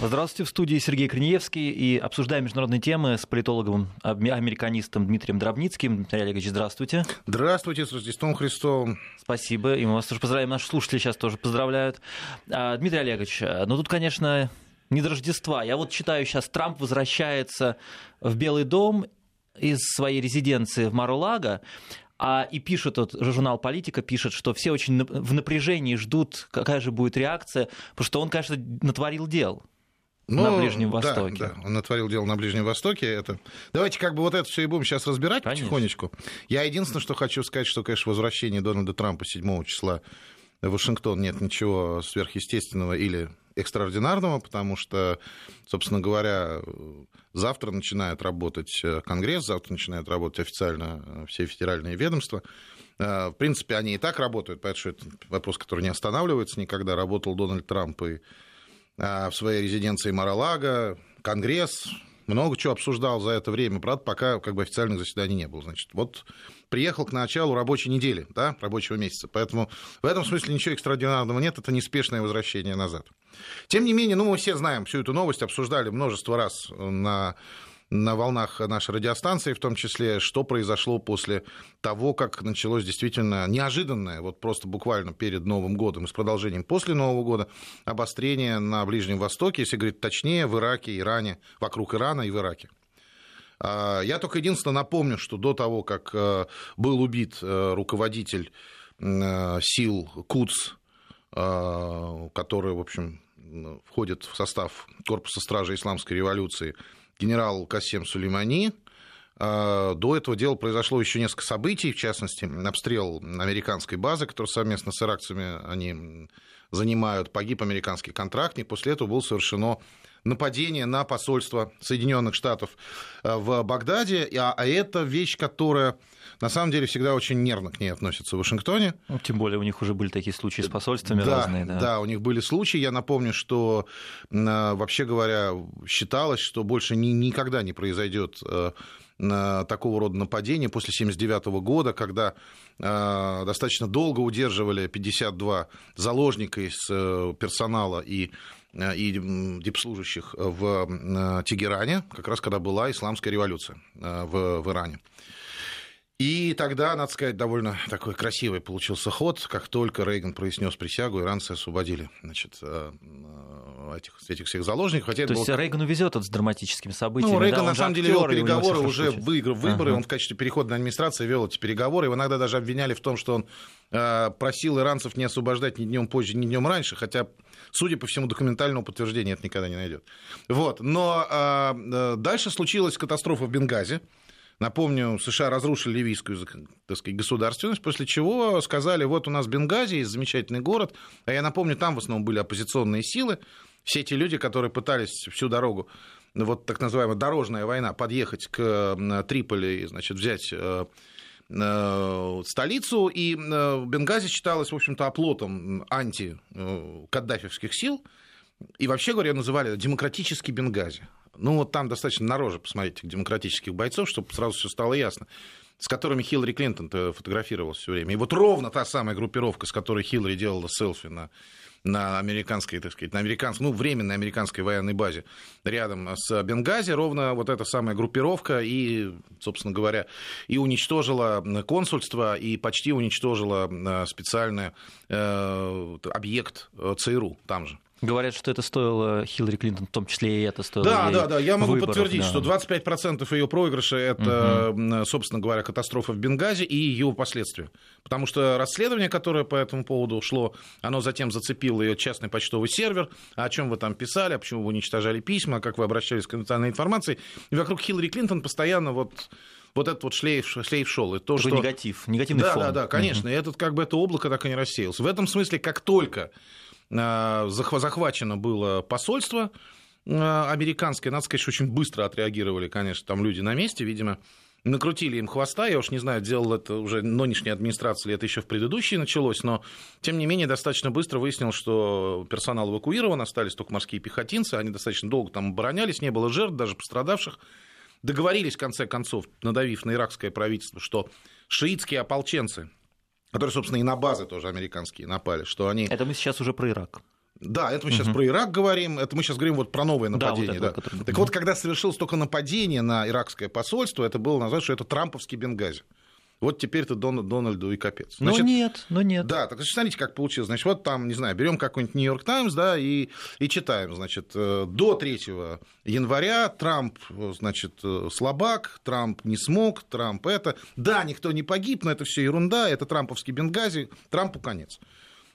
Здравствуйте, в студии Сергей Корнеевский и обсуждаем международные темы с политологом, американистом Дмитрием Дробницким. Дмитрий Олегович, здравствуйте. Здравствуйте, с Рождеством Христовым. Спасибо, и мы вас тоже поздравляем, наши слушатели сейчас тоже поздравляют. А, Дмитрий Олегович, ну тут, конечно, не до Рождества. Я вот читаю сейчас, Трамп возвращается в Белый дом из своей резиденции в Марулага, а, и пишет, вот, журнал «Политика» пишет, что все очень в напряжении ждут, какая же будет реакция, потому что он, конечно, натворил дел. Ну, на Ближнем Востоке. Да, да, он натворил дело на Ближнем Востоке. Это... Давайте как бы вот это все и будем сейчас разбирать конечно. потихонечку. Я единственное, что хочу сказать, что, конечно, возвращение Дональда Трампа 7 числа в Вашингтон нет ничего сверхъестественного или экстраординарного, потому что, собственно говоря, завтра начинает работать Конгресс, завтра начинают работать официально все федеральные ведомства. В принципе, они и так работают, поэтому это вопрос, который не останавливается никогда. Работал Дональд Трамп и в своей резиденции Маралага, Конгресс, много чего обсуждал за это время, правда, пока как бы официальных заседаний не было. Значит, вот приехал к началу рабочей недели, да, рабочего месяца. Поэтому в этом смысле ничего экстраординарного нет, это неспешное возвращение назад. Тем не менее, ну, мы все знаем всю эту новость, обсуждали множество раз на на волнах нашей радиостанции, в том числе, что произошло после того, как началось действительно неожиданное, вот просто буквально перед Новым годом и с продолжением после Нового года, обострение на Ближнем Востоке, если говорить точнее, в Ираке, Иране, вокруг Ирана и в Ираке. А, я только единственное напомню, что до того, как э, был убит э, руководитель э, сил КУЦ, который, в общем, входит в состав Корпуса стражи Исламской революции, генерал Касем Сулеймани. А, до этого дела произошло еще несколько событий, в частности, обстрел американской базы, которую совместно с иракцами они занимают, погиб американский контрактник. После этого было совершено нападение на посольство Соединенных Штатов э, в Багдаде, а, а это вещь, которая на самом деле всегда очень нервно к ней относятся в Вашингтоне. Ну, тем более у них уже были такие случаи с посольствами да, разные. Да. да, у них были случаи. Я напомню, что, э, вообще говоря, считалось, что больше ни, никогда не произойдет э, такого рода нападения после 1979 года, когда достаточно долго удерживали 52 заложника из персонала и Э, и дипслужащих в э, Тегеране, как раз когда была исламская революция э, в, в Иране. И тогда, надо сказать, довольно такой красивый получился ход. Как только Рейган произнес присягу, иранцы освободили значит, этих, этих всех заложников. Хотя То есть было... Рейгану везет с драматическими событиями. Ну, Рейган да, на самом деле вел переговоры, уже выиграв выборы, ага. он в качестве переходной администрации вел эти переговоры. Его иногда даже обвиняли в том, что он просил иранцев не освобождать ни днем позже, ни днем раньше, хотя Судя по всему, документального подтверждения это никогда не найдет. Вот. Но а, э, дальше случилась катастрофа в Бенгазе. Напомню, США разрушили ливийскую так сказать, государственность, после чего сказали, вот у нас Бенгази, есть замечательный город, а я напомню, там в основном были оппозиционные силы, все те люди, которые пытались всю дорогу, вот так называемая дорожная война, подъехать к Триполи, значит, взять э, Э, столицу, и э, Бенгази считалось, в общем-то, оплотом анти-каддафевских сил, и вообще говоря, называли демократический Бенгази. Ну, вот там достаточно нароже посмотреть этих демократических бойцов, чтобы сразу все стало ясно с которыми Хиллари Клинтон фотографировалась все время. И вот ровно та самая группировка, с которой Хиллари делала селфи на на американской, так сказать, на американской, ну, временной американской военной базе рядом с Бенгази, ровно вот эта самая группировка и, собственно говоря, и уничтожила консульство, и почти уничтожила э, специальный э, объект э, ЦРУ там же. Говорят, что это стоило Хиллари Клинтон, в том числе и это стоило. Да, да, да. Я могу выборов, подтвердить, да. что 25% ее проигрыша это, угу. собственно говоря, катастрофа в Бенгазе и ее последствия. Потому что расследование, которое по этому поводу шло, оно затем зацепило ее частный почтовый сервер. А о чем вы там писали, а почему вы уничтожали письма, как вы обращались к конфиденциальной информации. И вокруг Хиллари Клинтон постоянно вот вот этот вот шлейф, шлейф шел. И то, что... негатив, негативный да, фон. Да, да, конечно. Угу. И этот, как бы, это облако так и не рассеялось. В этом смысле, как только захвачено было посольство э, американское. Надо сказать, что очень быстро отреагировали, конечно, там люди на месте, видимо, накрутили им хвоста. Я уж не знаю, делал это уже нынешняя администрация или это еще в предыдущей началось, но, тем не менее, достаточно быстро выяснилось, что персонал эвакуирован, остались только морские пехотинцы, они достаточно долго там оборонялись, не было жертв, даже пострадавших. Договорились, в конце концов, надавив на иракское правительство, что шиитские ополченцы которые, собственно, и на базы тоже американские напали, что они... Это мы сейчас уже про Ирак. Да, это мы сейчас угу. про Ирак говорим, это мы сейчас говорим вот про новое нападение. Да, вот это, да. Так вот, когда совершилось только нападение на иракское посольство, это было назвать, что это трамповский Бенгази. Вот теперь-то Дон, Дональду и капец. Значит, но нет, но нет. Да, так смотрите, как получилось. Значит, вот там, не знаю, берем какой-нибудь Нью-Йорк Таймс, да, и, и читаем, значит, э, до 3 января Трамп, значит, э, слабак, Трамп не смог, Трамп это. Да, никто не погиб, но это все ерунда, это трамповский Бенгази, Трампу конец.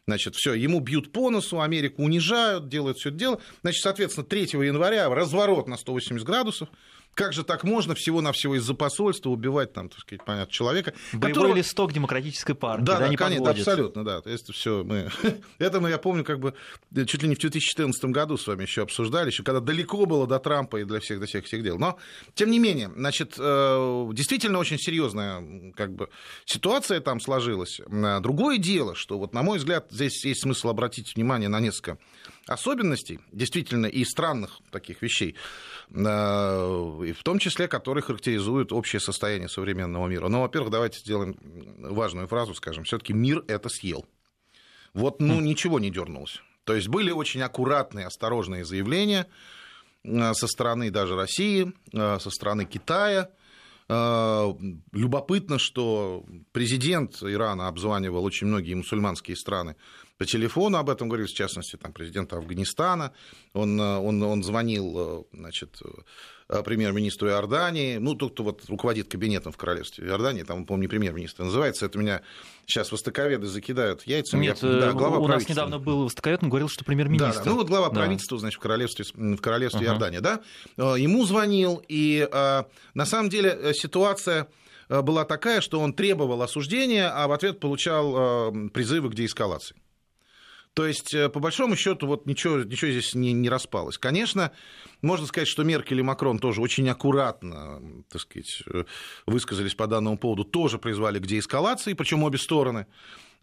Значит, все, ему бьют по носу, Америку унижают, делают все это дело. Значит, соответственно, 3 января разворот на 180 градусов. Как же так можно всего-навсего из-за посольства убивать там, так сказать, понятно, человека? Боевой которого... листок демократической партии, да, да, да не конечно, абсолютно, да. Это все мы... Это мы, я помню, как бы чуть ли не в 2014 году с вами еще обсуждали, еще когда далеко было до Трампа и для всех, до всех, всех дел. Но, тем не менее, значит, э, действительно очень серьезная как бы, ситуация там сложилась. Другое дело, что, вот, на мой взгляд, здесь есть смысл обратить внимание на несколько особенностей, действительно, и странных таких вещей, э, в том числе, которые характеризуют общее состояние современного мира. Ну, во-первых, давайте сделаем важную фразу, скажем, все-таки мир это съел. Вот, ну, хм. ничего не дернулось. То есть были очень аккуратные, осторожные заявления э, со стороны даже России, э, со стороны Китая. Любопытно, что президент Ирана обзванивал очень многие мусульманские страны по телефону об этом говорили, в частности, там, президента Афганистана. Он, э, он, он звонил э, значит, э, премьер-министру Иордании, ну, тот, кто вот руководит кабинетом в королевстве Иордании, там, не премьер-министр называется, это меня сейчас востоковеды закидают яйцами. Нет, я, да, глава у нас недавно был востоковед, он говорил, что премьер-министр. Да, да, ну, вот глава да. правительства, значит, в королевстве, в королевстве uh-huh. Иордания, да, ему звонил, и на самом деле ситуация была такая, что он требовал осуждения, а в ответ получал призывы к деэскалации. То есть, э, по большому счету, вот ничего, ничего здесь не, не распалось. Конечно, можно сказать, что Меркель и Макрон тоже очень аккуратно, так сказать, э, высказались по данному поводу, тоже призвали к деэскалации, причем обе стороны.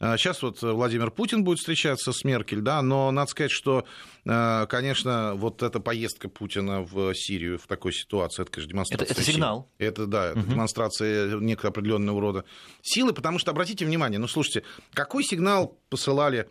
Сейчас вот Владимир Путин будет встречаться с Меркель, да, но надо сказать, что, э, конечно, вот эта поездка Путина в Сирию в такой ситуации, это, конечно, демонстрация. Это, это сигнал. Это, да, это угу. демонстрация некого определенного рода силы, потому что, обратите внимание, ну, слушайте, какой сигнал посылали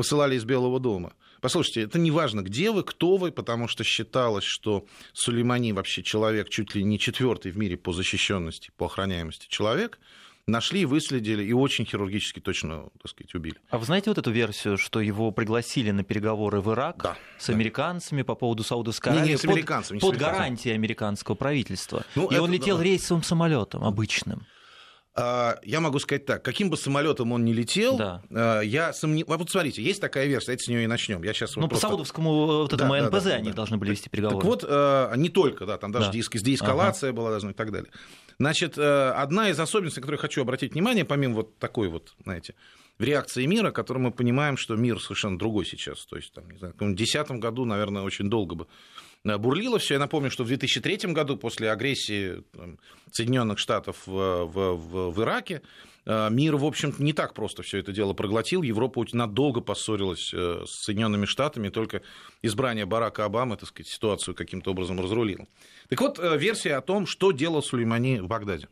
посылали из Белого дома. Послушайте, это не важно, где вы, кто вы, потому что считалось, что Сулеймани вообще человек чуть ли не четвертый в мире по защищенности, по охраняемости человек, нашли, выследили и очень хирургически точно, так сказать, убили. А вы знаете вот эту версию, что его пригласили на переговоры в Ирак да, с да. американцами по поводу Саудовской Аравии? Не, не с американцами. Под, не с под гарантией американского правительства. Ну, и это, он летел да. рейсовым самолетом обычным. А, я могу сказать так, каким бы самолетом он ни летел, да. А, я сомневаюсь. Вот смотрите, есть такая версия, давайте с нее и начнем. Я сейчас ну, вот по Саудовскому вот этому да, НПЗ да, да, они да. должны были вести переговоры. Так вот, а, не только, да, там даже да. деэскалация ага. была должна и так далее. Значит, одна из особенностей, на которую хочу обратить внимание, помимо вот такой вот, знаете, в реакции мира, которой мы понимаем, что мир совершенно другой сейчас. То есть, там, не знаю, в 2010 году, наверное, очень долго бы Э, бурлило все. Я напомню, что в 2003 году, после агрессии Соединенных Штатов в, в, в, в Ираке, э, мир, в общем-то, не так просто все это дело проглотил. Европа надолго поссорилась э, с Соединенными Штатами, только избрание Барака Обамы, так сказать, ситуацию каким-то образом разрулило. Так вот, версия о том, что делал Сулеймани в Багдаде.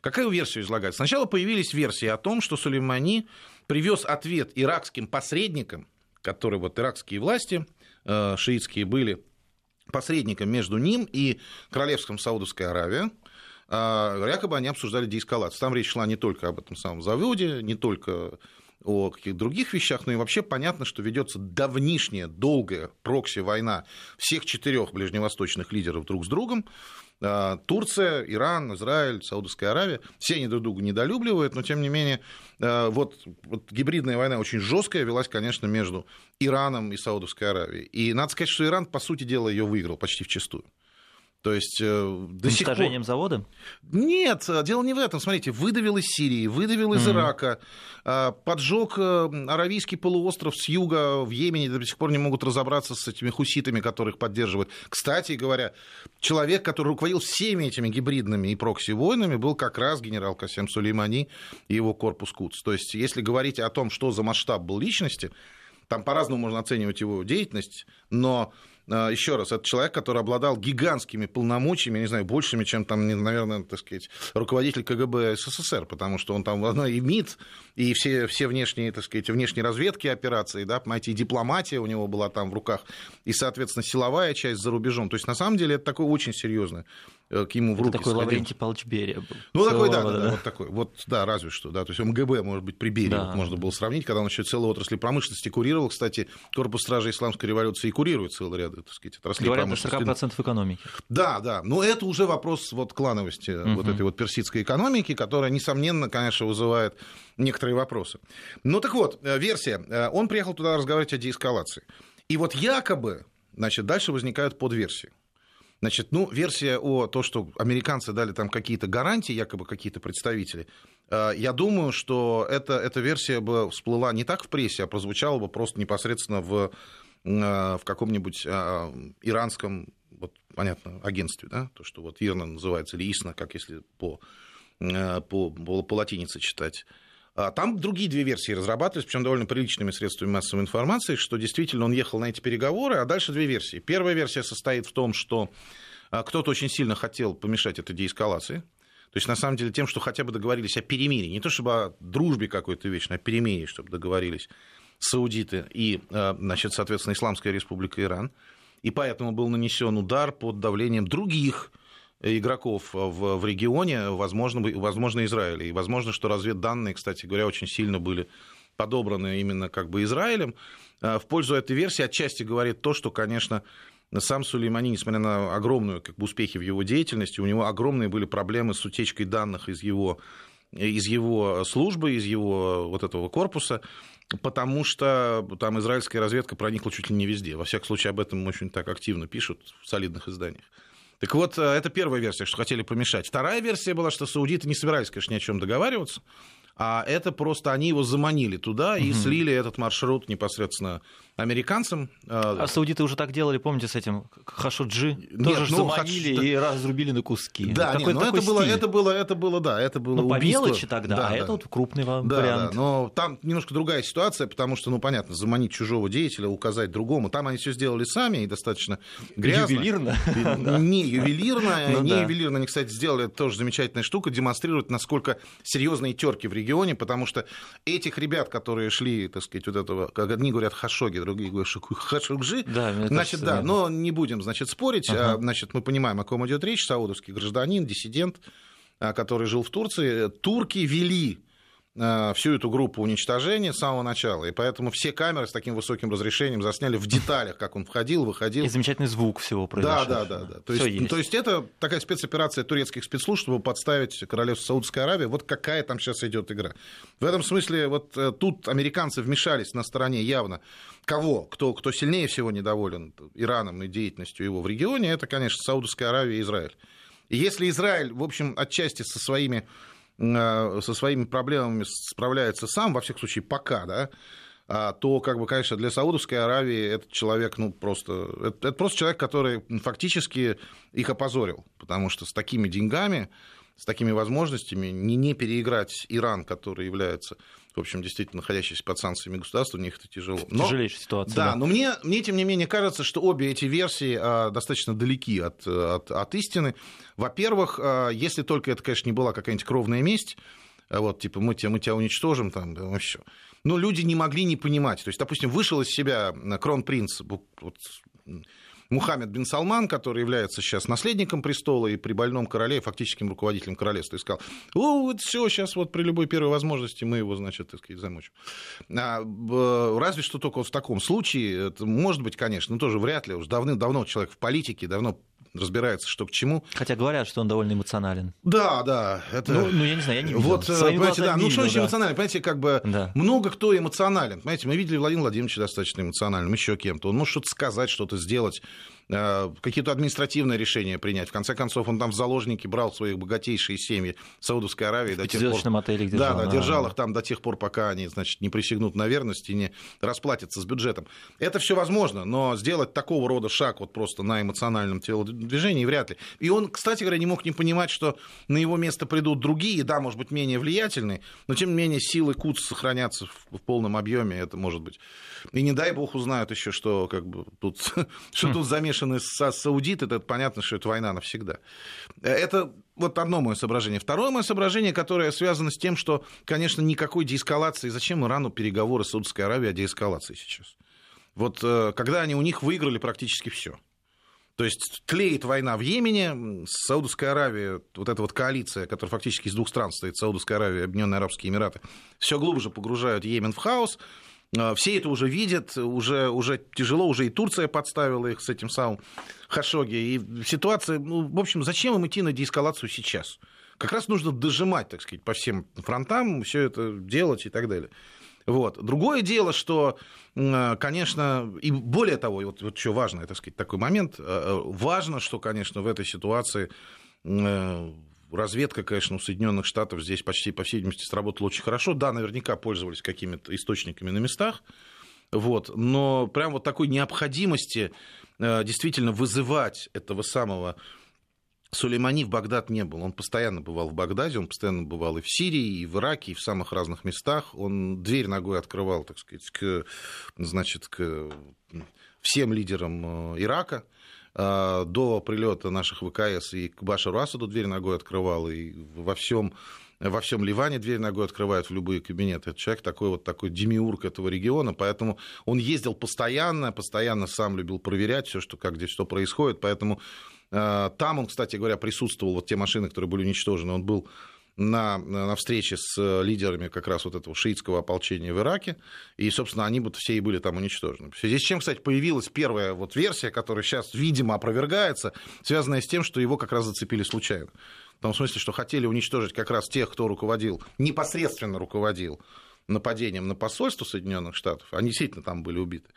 Какая версия излагается? Сначала появились версии о том, что Сулеймани привез ответ иракским посредникам, которые вот иракские власти, шиитские, были посредником между ним и Королевством Саудовской Аравии, а, якобы они обсуждали деэскалацию. Там речь шла не только об этом самом заводе, не только о каких-то других вещах, но и вообще понятно, что ведется давнишняя, долгая прокси-война всех четырех ближневосточных лидеров друг с другом. А, Турция, Иран, Израиль, Саудовская Аравия, все они друг друга недолюбливают, но тем не менее а, вот, вот гибридная война очень жесткая велась, конечно, между Ираном и Саудовской Аравией. И надо сказать, что Иран, по сути дела, ее выиграл почти вчистую. То есть э, до сих пор... завода? Нет, э, дело не в этом. Смотрите, выдавил из Сирии, выдавил из mm-hmm. Ирака, э, поджег Аравийский полуостров с юга в Йемене, до сих пор не могут разобраться с этими хуситами, которых поддерживают. Кстати говоря, человек, который руководил всеми этими гибридными и прокси-войнами, был как раз генерал Касем Сулеймани и его корпус Куц. То есть, если говорить о том, что за масштаб был личности, там по-разному можно оценивать его деятельность, но а, еще раз, это человек, который обладал гигантскими полномочиями, не знаю, большими, чем там, наверное, так сказать, руководитель КГБ СССР, потому что он там и МИД, и все, все внешние, так сказать, внешние разведки операции, да, понимаете, и дипломатия у него была там в руках, и, соответственно, силовая часть за рубежом. То есть, на самом деле, это такое очень серьезное Э, к ему в руки Это такой сходил. Лаврентий Павлович Берия был. Ну, такой, да, да, да, вот такой. Вот, да, разве что, да. То есть МГБ, может быть, при Берии да. вот можно было сравнить, когда он еще целую отрасли промышленности курировал. Кстати, корпус стражи исламской революции и курирует целый ряд, так сказать, отраслей Говорят, промышленности. 40% экономики. Да, да. Но это уже вопрос вот клановости угу. вот этой вот персидской экономики, которая, несомненно, конечно, вызывает некоторые вопросы. Ну, так вот, э, версия. Э, он приехал туда разговаривать о деэскалации. И вот якобы, значит, дальше возникают подверсии. Значит, ну, версия о том, что американцы дали там какие-то гарантии, якобы какие-то представители, э, я думаю, что эта, эта версия бы всплыла не так в прессе, а прозвучала бы просто непосредственно в, э, в каком-нибудь э, иранском, вот, понятно, агентстве, да, то, что вот Ирна называется, или Исна, как если по, по, по латинице читать. А там другие две версии разрабатывались, причем довольно приличными средствами массовой информации, что действительно он ехал на эти переговоры, а дальше две версии. Первая версия состоит в том, что а, кто-то очень сильно хотел помешать этой деэскалации, то есть, на самом деле, тем, что хотя бы договорились о перемирии, не то чтобы о дружбе какой-то вечной, а о перемирии, чтобы договорились саудиты и, а, значит, соответственно, Исламская республика Иран. И поэтому был нанесен удар под давлением других игроков в, в регионе, возможно, возможно, Израиля. И возможно, что разведданные, кстати говоря, очень сильно были подобраны именно как бы Израилем. А, в пользу этой версии отчасти говорит то, что, конечно, сам Сулеймани, несмотря на огромные как бы, успехи в его деятельности, у него огромные были проблемы с утечкой данных из его, из его службы, из его вот этого корпуса, потому что там израильская разведка проникла чуть ли не везде. Во всяком случае, об этом очень так активно пишут в солидных изданиях. Так вот, э, это первая версия, что хотели помешать. Вторая версия была, что саудиты не собирались, конечно, ни о чем договариваться, а это просто они его заманили туда и угу. слили этот маршрут непосредственно американцам. А, а саудиты уже так делали, помните, с этим Хашуджи? Нет, Тоже ну, заманили хаш... и разрубили на куски. Да, нет, но это было, это было, это было, да, это было ну, убийство. по мелочи тогда, да, а да. это вот крупный да, вариант. Да, но там немножко другая ситуация, потому что, ну, понятно, заманить чужого деятеля, указать другому. Там они все сделали сами и достаточно грязно. Ювелирно. Не ювелирно, ну не ювелирно. Они, кстати, сделали тоже замечательная штука, демонстрируют, насколько серьезные терки в регионе, потому что этих ребят, которые шли, так сказать, вот этого, как одни говорят, хашоги, другие говорят Хашукжи. Да, значит, да, но не будем, значит, спорить. Ага. А, значит, мы понимаем, о ком идет речь. Саудовский гражданин, диссидент, а, который жил в Турции. Турки вели Э, всю эту группу уничтожения с самого начала. И поэтому все камеры с таким высоким разрешением засняли в деталях, как он входил, выходил. И замечательный звук всего произошедшего. Да, да, да. да. То, есть, есть. то есть это такая спецоперация турецких спецслужб, чтобы подставить королевство Саудовской Аравии. Вот какая там сейчас идет игра. В этом смысле вот э, тут американцы вмешались на стороне явно кого, кто, кто сильнее всего недоволен Ираном и деятельностью его в регионе, это, конечно, Саудовская Аравия и Израиль. И если Израиль, в общем, отчасти со своими Э, со своими проблемами справляется сам, во всяком случае, пока, да, а, то, как бы, конечно, для Саудовской Аравии этот человек, ну, просто... Это, это просто человек, который фактически их опозорил, потому что с такими деньгами, с такими возможностями не, не переиграть Иран, который является в общем, действительно находящиеся под санкциями государства, у них это тяжело. Но, Тяжелейшая ситуация. Да, да, но мне, мне, тем не менее, кажется, что обе эти версии а, достаточно далеки от, от, от истины. Во-первых, а, если только это, конечно, не была какая-нибудь кровная месть, а вот, типа, мы тебя, мы тебя уничтожим, там, да, вообще. Но люди не могли не понимать. То есть, допустим, вышел из себя кронпринц, вот, Мухаммед бин Салман, который является сейчас наследником престола и при больном короле, фактическим руководителем королевства, и сказал, вот все, сейчас вот при любой первой возможности мы его, значит, так сказать, замочим. А, разве что только вот в таком случае, это может быть, конечно, но тоже вряд ли, уж давным-давно человек в политике, давно разбирается, что к чему. Хотя говорят, что он довольно эмоционален. Да, да. Это... Ну, ну, я не знаю, я не видел. Вот, э, понимаете, да, ну, что значит да. эмоционален? Понимаете, как бы да. много кто эмоционален. Понимаете, мы видели Владимира Владимировича достаточно эмоциональным, еще кем-то. Он может что-то сказать, что-то сделать какие-то административные решения принять. В конце концов, он там в заложники брал своих богатейшие семьи Саудовской Аравии. В до отеле держал. Да, да, держал их там до тех пор, пока они, значит, не присягнут на верность и не расплатятся с бюджетом. Это все возможно, но сделать такого рода шаг вот просто на эмоциональном телодвижении вряд ли. И он, кстати говоря, не мог не понимать, что на его место придут другие, да, может быть, менее влиятельные, но тем не менее силы КУЦ сохранятся в, в полном объеме, это может быть. И не дай бог узнают еще, что как бы тут, что тут замешаны со саудиты, это понятно, что это война навсегда. Это вот одно мое соображение. Второе мое соображение, которое связано с тем, что, конечно, никакой деэскалации. Зачем Ирану переговоры с Саудовской Аравией о деэскалации сейчас? Вот э, когда они у них выиграли практически все. То есть тлеет война в Йемене, Саудовская Аравия, вот эта вот коалиция, которая фактически из двух стран стоит, Саудовская Аравия Объединенные Арабские Эмираты, все глубже погружают Йемен в хаос. А, все это уже видят, уже, уже тяжело, уже и Турция подставила их с этим самым Хашоги. И ситуация, ну, в общем, зачем им идти на деэскалацию сейчас? Как раз нужно дожимать, так сказать, по всем фронтам, все это делать и так далее. Вот. Другое дело, что, конечно, и более того, вот, вот что важно, так сказать, такой момент, э, важно, что, конечно, в этой ситуации разведка, конечно, у Соединенных Штатов здесь почти, по всей видимости, сработала очень хорошо. Да, наверняка пользовались какими-то источниками на местах, вот, но прям вот такой необходимости э, действительно вызывать этого самого Сулеймани в Багдад не был. Он постоянно бывал в Багдаде, он постоянно бывал и в Сирии, и в Ираке, и в самых разных местах. Он дверь ногой открывал, так сказать, к, значит, к всем лидерам э, Ирака. А, до прилета наших ВКС и к Башару Асаду дверь ногой открывал, и во всем во всем Ливане дверь ногой открывают в любые кабинеты. Это человек такой вот такой демиург этого региона, поэтому он ездил постоянно, постоянно сам любил проверять все, что как здесь что происходит, поэтому э, там он, кстати говоря, присутствовал, вот те машины, которые были уничтожены, он был на, на встрече с э, лидерами как раз вот этого шиитского ополчения в Ираке, и, собственно, они вот все и были там уничтожены. В связи с чем, кстати, появилась первая вот версия, которая сейчас, видимо, опровергается, связанная с тем, что его как раз зацепили случайно. В том смысле, что хотели уничтожить как раз тех, кто руководил, непосредственно руководил нападением на посольство Соединенных Штатов, они действительно там были убиты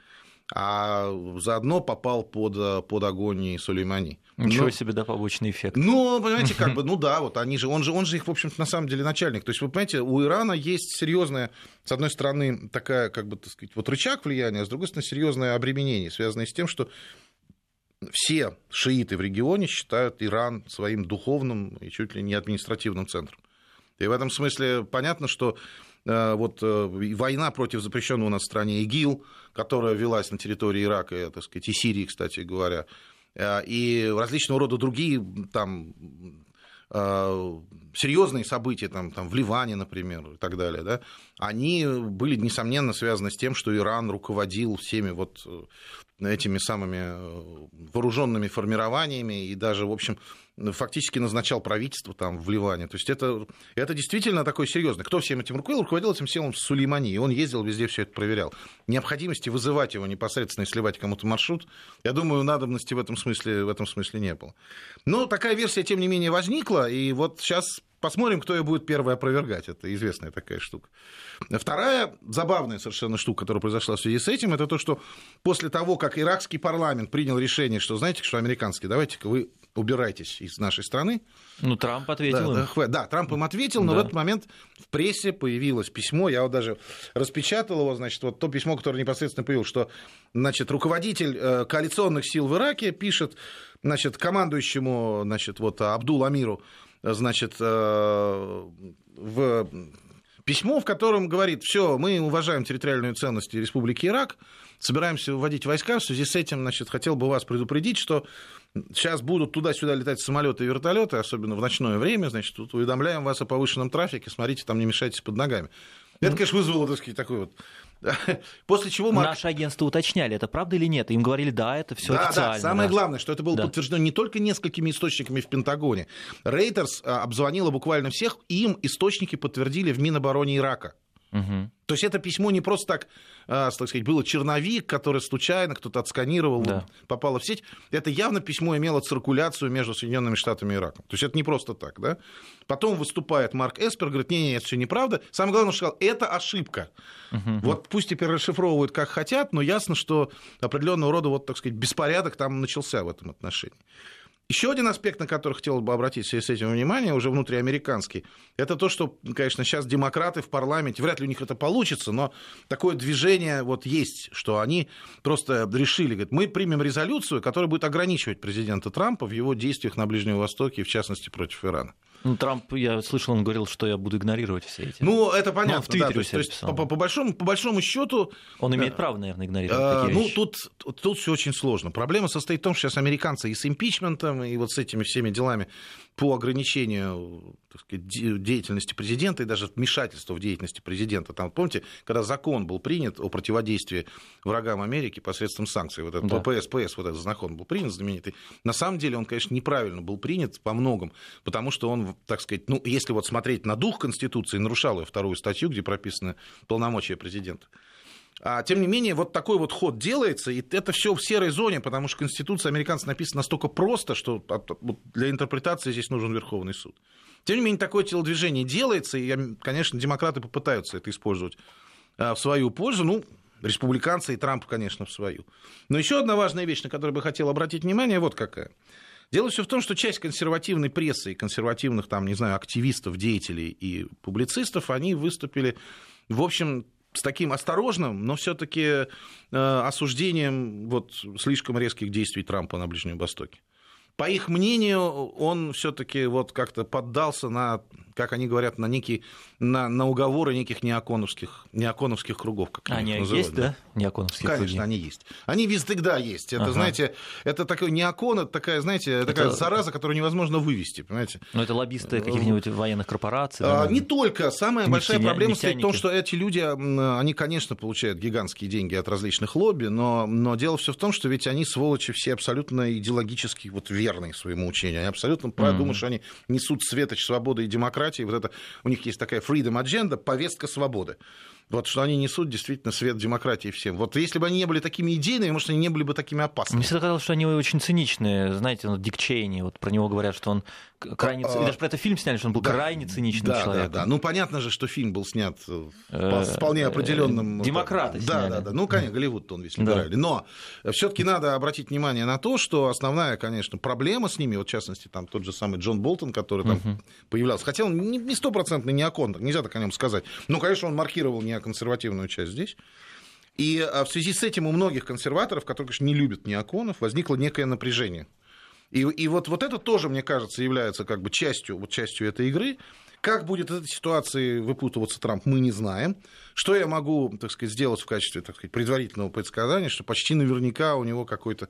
а заодно попал под, под огонь и Сулеймани. Ничего ну, себе, да, побочный эффект. Ну, понимаете, как бы, ну да, вот они же, он же, он же их, в общем-то, на самом деле начальник. То есть, вы понимаете, у Ирана есть серьезная, с одной стороны, такая, как бы, так сказать, вот рычаг влияния, а с другой стороны, серьезное обременение, связанное с тем, что все шииты в регионе считают Иран своим духовным и чуть ли не административным центром. И в этом смысле понятно, что э, вот э, война против запрещенного у нас в стране ИГИЛ, которая велась на территории Ирака, так сказать, и Сирии, кстати говоря, э, и различного рода другие там серьезные события там, там, в Ливане, например, и так далее, да, они были, несомненно, связаны с тем, что Иран руководил всеми вот этими самыми вооруженными формированиями и даже, в общем, фактически назначал правительство там в Ливане. То есть это, это действительно такой серьезный. Кто всем этим руководил? Руководил этим всем Сулеймани. И он ездил везде, все это проверял. Необходимости вызывать его непосредственно и сливать кому-то маршрут, я думаю, надобности в этом смысле, в этом смысле не было. Но такая версия, тем не менее, возникла. И вот сейчас Посмотрим, кто ее будет первый опровергать. Это известная такая штука. Вторая забавная совершенно штука, которая произошла в связи с этим, это то, что после того, как иракский парламент принял решение, что, знаете, что американский, давайте-ка вы убирайтесь из нашей страны. Ну, Трамп ответил да, им. Да, да, Трамп им ответил, но да. в этот момент в прессе появилось письмо, я вот даже распечатал его, значит, вот то письмо, которое непосредственно появилось, что, значит, руководитель э, коалиционных сил в Ираке пишет, значит, командующему, значит, вот Абдул Амиру, значит, э, в письмо, в котором говорит, все, мы уважаем территориальную ценность Республики Ирак, собираемся вводить войска, в связи с этим, значит, хотел бы вас предупредить, что сейчас будут туда-сюда летать самолеты и вертолеты, особенно в ночное время, значит, тут уведомляем вас о повышенном трафике, смотрите, там не мешайтесь под ногами. Это, конечно, вызвало, так сказать, такой вот После чего Марк... Наши агентства уточняли, это правда или нет. Им говорили, да, это все да, официально. Да, самое да. главное, что это было да. подтверждено не только несколькими источниками в Пентагоне. Рейтерс а, обзвонила буквально всех, им источники подтвердили в Минобороне Ирака. Угу. То есть это письмо не просто так, а, так сказать, было черновик, который случайно кто-то отсканировал, да. попало в сеть. Это явно письмо имело циркуляцию между Соединенными Штатами и Ираком. То есть это не просто так, да? Потом выступает Марк Эспер, говорит, не, не, это все неправда. Самое главное, он сказал, это ошибка. Угу. Вот пусть теперь расшифровывают как хотят, но ясно, что определенного рода, вот, так сказать, беспорядок там начался в этом отношении. Еще один аспект, на который хотел бы обратить с этим внимание, уже внутриамериканский, это то, что, конечно, сейчас демократы в парламенте, вряд ли у них это получится, но такое движение вот есть, что они просто решили, говорят, мы примем резолюцию, которая будет ограничивать президента Трампа в его действиях на Ближнем Востоке, в частности, против Ирана. Ну, Трамп, я слышал, он говорил, что я буду игнорировать все эти. Ну, это понятно. Ну, в Твиттере да, то есть, по, по, по, большому, по большому счету... Он имеет э, право, наверное, игнорировать э, такие Ну, вещи. тут, тут все очень сложно. Проблема состоит в том, что сейчас американцы и с импичментом, и вот с этими всеми делами по ограничению так сказать, деятельности президента и даже вмешательства в деятельность президента. Там, помните, когда закон был принят о противодействии врагам Америки посредством санкций, вот этот да. ППС, ПС, вот этот закон был принят знаменитый, на самом деле он, конечно, неправильно был принят по многом, потому что он, так сказать, ну, если вот смотреть на дух Конституции, нарушал ее вторую статью, где прописаны полномочия президента. А, тем не менее, вот такой вот ход делается, и это все в серой зоне, потому что Конституция американцев написана настолько просто, что для интерпретации здесь нужен Верховный суд. Тем не менее, такое телодвижение делается, и, конечно, демократы попытаются это использовать а, в свою пользу. Ну, республиканцы и Трамп, конечно, в свою. Но еще одна важная вещь, на которую бы хотел обратить внимание, вот какая. Дело все в том, что часть консервативной прессы и консервативных, там, не знаю, активистов, деятелей и публицистов, они выступили, в общем, с таким осторожным, но все-таки э, осуждением вот, слишком резких действий Трампа на Ближнем Востоке. По их мнению, он все-таки вот как-то поддался на как они говорят, на, некие, на, на уговоры неких неоконовских, неоконовских кругов. Как они их называют, есть, да? Неоконовские Конечно, круги. они есть. Они всегда есть. Это, ага. знаете, это такой неокон, это такая, знаете, это... такая зараза, которую невозможно вывести, понимаете? Ну, это лоббисты каких-нибудь военных корпораций? А, не только. Самая большая проблема состоит в том, что эти люди, они, конечно, получают гигантские деньги от различных лобби, но, но дело все в том, что ведь они, сволочи, все абсолютно идеологически вот верные своему учению. Они абсолютно mm-hmm. думают, что они несут светоч свободы и демократии демократии, вот это, у них есть такая freedom agenda, повестка свободы. Вот что они несут действительно свет демократии всем. Вот если бы они не были такими идейными, может, они не были бы такими опасными. Мне всегда казалось, что они очень циничные. Знаете, ну, Дик Чейни, вот про него говорят, что он крайне... А, даже про это фильм сняли, что он был да, крайне циничным да, человеком. Да, да, Ну, понятно же, что фильм был снят э, по вполне определенным... Демократы Да, сняли. да, да. Ну, конечно, Голливуд он весь либерали. Да. Но все таки надо обратить внимание на то, что основная, конечно, проблема с ними, вот в частности, там тот же самый Джон Болтон, который там угу. появлялся, хотя он не стопроцентный неокон, нельзя так о нем сказать. Ну, конечно, он маркировал неоконсервативную часть здесь. И а, в связи с этим у многих консерваторов, которые, конечно, не любят неоконов, возникло некое напряжение. И, и вот, вот это тоже, мне кажется, является как бы частью, вот частью этой игры. Как будет из этой ситуации выпутываться Трамп, мы не знаем. Что я могу, так сказать, сделать в качестве, так сказать, предварительного предсказания, что почти наверняка у него какой-то,